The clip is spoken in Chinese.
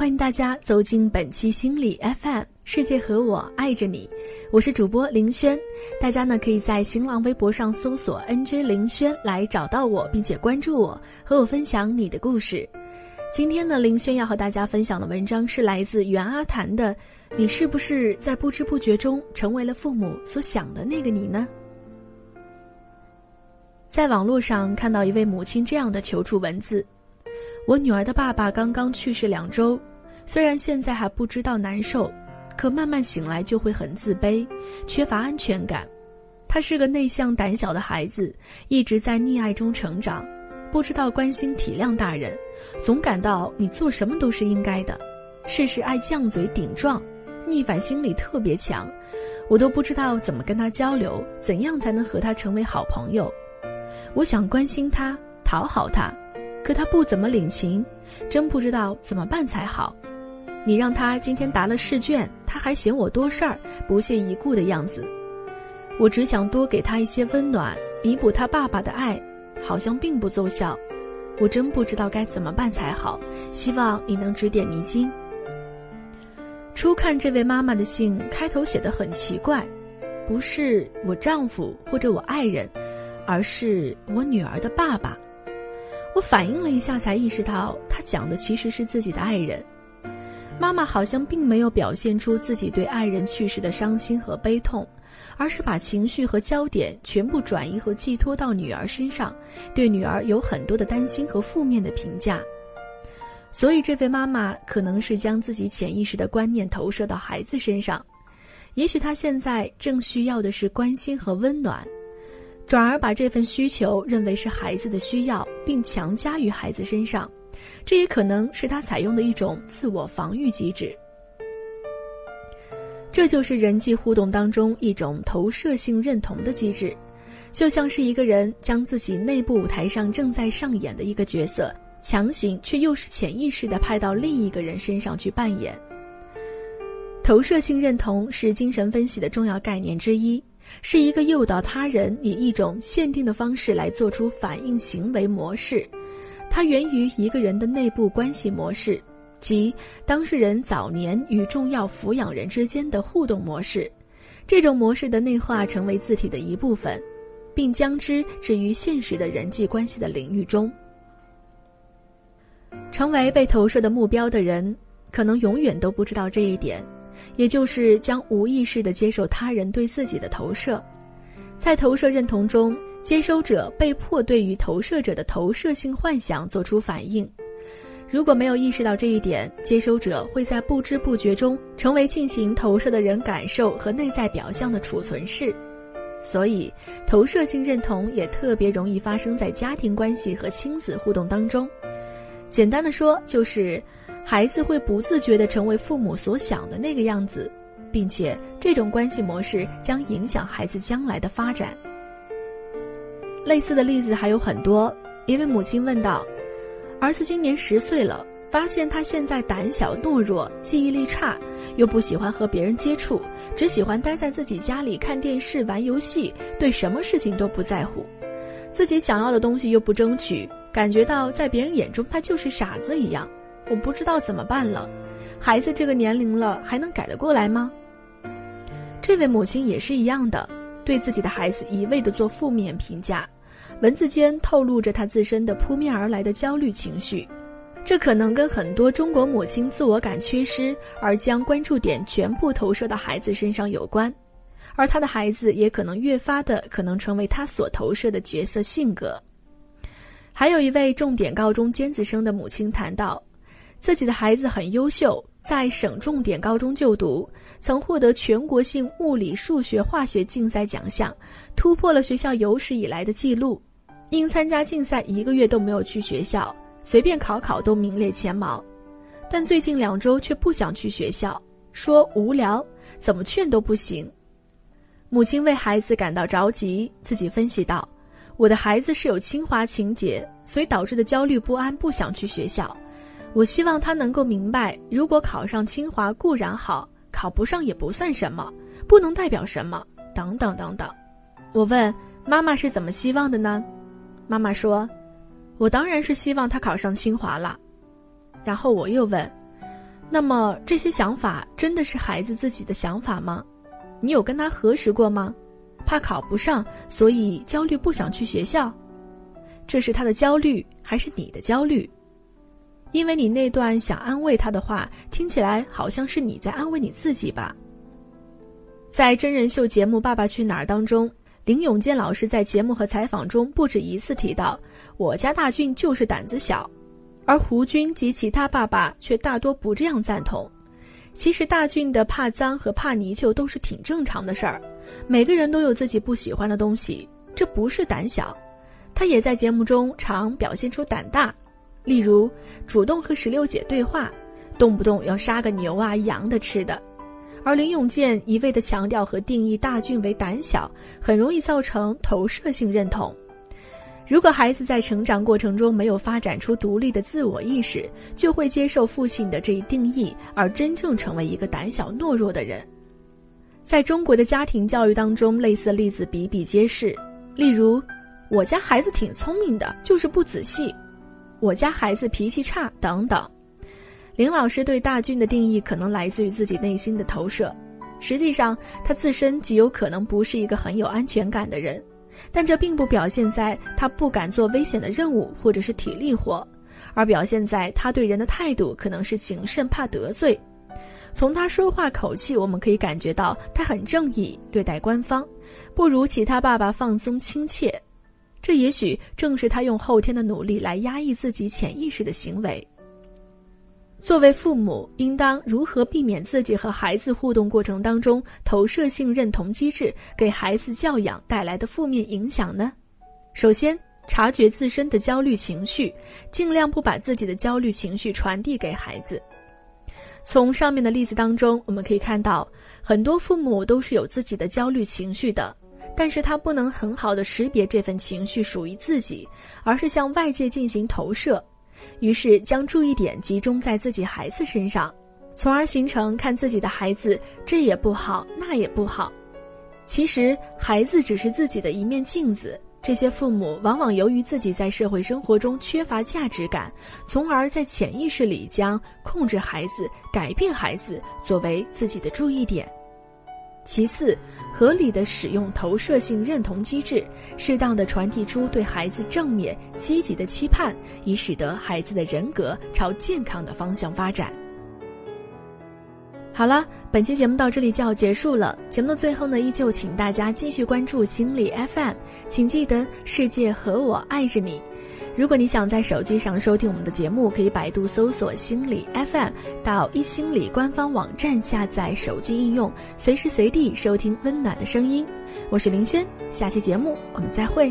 欢迎大家走进本期心理 FM，世界和我爱着你，我是主播林轩。大家呢可以在新浪微博上搜索 “nj 林轩”来找到我，并且关注我，和我分享你的故事。今天呢，林轩要和大家分享的文章是来自袁阿谈的。你是不是在不知不觉中成为了父母所想的那个你呢？在网络上看到一位母亲这样的求助文字：我女儿的爸爸刚刚去世两周。虽然现在还不知道难受，可慢慢醒来就会很自卑，缺乏安全感。他是个内向胆小的孩子，一直在溺爱中成长，不知道关心体谅大人，总感到你做什么都是应该的，事事爱犟嘴顶撞，逆反心理特别强。我都不知道怎么跟他交流，怎样才能和他成为好朋友。我想关心他，讨好他，可他不怎么领情，真不知道怎么办才好。你让他今天答了试卷，他还嫌我多事儿，不屑一顾的样子。我只想多给他一些温暖，弥补他爸爸的爱，好像并不奏效。我真不知道该怎么办才好，希望你能指点迷津。初看这位妈妈的信，开头写的很奇怪，不是我丈夫或者我爱人，而是我女儿的爸爸。我反应了一下，才意识到他讲的其实是自己的爱人。妈妈好像并没有表现出自己对爱人去世的伤心和悲痛，而是把情绪和焦点全部转移和寄托到女儿身上，对女儿有很多的担心和负面的评价。所以，这位妈妈可能是将自己潜意识的观念投射到孩子身上，也许她现在正需要的是关心和温暖，转而把这份需求认为是孩子的需要，并强加于孩子身上。这也可能是他采用的一种自我防御机制。这就是人际互动当中一种投射性认同的机制，就像是一个人将自己内部舞台上正在上演的一个角色，强行却又是潜意识的派到另一个人身上去扮演。投射性认同是精神分析的重要概念之一，是一个诱导他人以一种限定的方式来做出反应行为模式。它源于一个人的内部关系模式，即当事人早年与重要抚养人之间的互动模式。这种模式的内化成为字体的一部分，并将之置于现实的人际关系的领域中。成为被投射的目标的人，可能永远都不知道这一点，也就是将无意识的接受他人对自己的投射，在投射认同中。接收者被迫对于投射者的投射性幻想做出反应，如果没有意识到这一点，接收者会在不知不觉中成为进行投射的人感受和内在表象的储存室。所以，投射性认同也特别容易发生在家庭关系和亲子互动当中。简单的说，就是孩子会不自觉地成为父母所想的那个样子，并且这种关系模式将影响孩子将来的发展。类似的例子还有很多。一位母亲问道：“儿子今年十岁了，发现他现在胆小懦弱，记忆力差，又不喜欢和别人接触，只喜欢待在自己家里看电视、玩游戏，对什么事情都不在乎，自己想要的东西又不争取，感觉到在别人眼中他就是傻子一样。我不知道怎么办了。孩子这个年龄了，还能改得过来吗？”这位母亲也是一样的。对自己的孩子一味的做负面评价，文字间透露着他自身的扑面而来的焦虑情绪，这可能跟很多中国母亲自我感缺失而将关注点全部投射到孩子身上有关，而他的孩子也可能越发的可能成为他所投射的角色性格。还有一位重点高中尖子生的母亲谈到，自己的孩子很优秀。在省重点高中就读，曾获得全国性物理、数学、化学竞赛奖项，突破了学校有史以来的记录。因参加竞赛一个月都没有去学校，随便考考都名列前茅。但最近两周却不想去学校，说无聊，怎么劝都不行。母亲为孩子感到着急，自己分析道：“我的孩子是有清华情节，所以导致的焦虑不安，不想去学校。”我希望他能够明白，如果考上清华固然好，考不上也不算什么，不能代表什么，等等等等。我问妈妈是怎么希望的呢？妈妈说：“我当然是希望他考上清华了。”然后我又问：“那么这些想法真的是孩子自己的想法吗？你有跟他核实过吗？怕考不上，所以焦虑不想去学校，这是他的焦虑还是你的焦虑？因为你那段想安慰他的话，听起来好像是你在安慰你自己吧。在真人秀节目《爸爸去哪儿》当中，林永健老师在节目和采访中不止一次提到：“我家大俊就是胆子小。”而胡军及其他爸爸却大多不这样赞同。其实大俊的怕脏和怕泥鳅都是挺正常的事儿，每个人都有自己不喜欢的东西，这不是胆小。他也在节目中常表现出胆大，例如主动和石榴姐对话，动不动要杀个牛啊羊的吃的。而林永健一味的强调和定义大俊为胆小，很容易造成投射性认同。如果孩子在成长过程中没有发展出独立的自我意识，就会接受父亲的这一定义，而真正成为一个胆小懦弱的人。在中国的家庭教育当中，类似例子比比皆是。例如，我家孩子挺聪明的，就是不仔细；我家孩子脾气差等等。林老师对大俊的定义可能来自于自己内心的投射，实际上他自身极有可能不是一个很有安全感的人。但这并不表现在他不敢做危险的任务或者是体力活，而表现在他对人的态度可能是谨慎，怕得罪。从他说话口气，我们可以感觉到他很正义，对待官方，不如其他爸爸放松亲切。这也许正是他用后天的努力来压抑自己潜意识的行为。作为父母，应当如何避免自己和孩子互动过程当中投射性认同机制给孩子教养带来的负面影响呢？首先，察觉自身的焦虑情绪，尽量不把自己的焦虑情绪传递给孩子。从上面的例子当中，我们可以看到，很多父母都是有自己的焦虑情绪的，但是他不能很好的识别这份情绪属于自己，而是向外界进行投射。于是将注意点集中在自己孩子身上，从而形成看自己的孩子这也不好那也不好。其实孩子只是自己的一面镜子。这些父母往往由于自己在社会生活中缺乏价值感，从而在潜意识里将控制孩子、改变孩子作为自己的注意点。其次，合理的使用投射性认同机制，适当的传递出对孩子正面、积极的期盼，以使得孩子的人格朝健康的方向发展。好了，本期节目到这里就要结束了。节目的最后呢，依旧请大家继续关注心理 FM，请记得世界和我爱着你。如果你想在手机上收听我们的节目，可以百度搜索“心理 FM”，到一心理官方网站下载手机应用，随时随地收听温暖的声音。我是林轩，下期节目我们再会。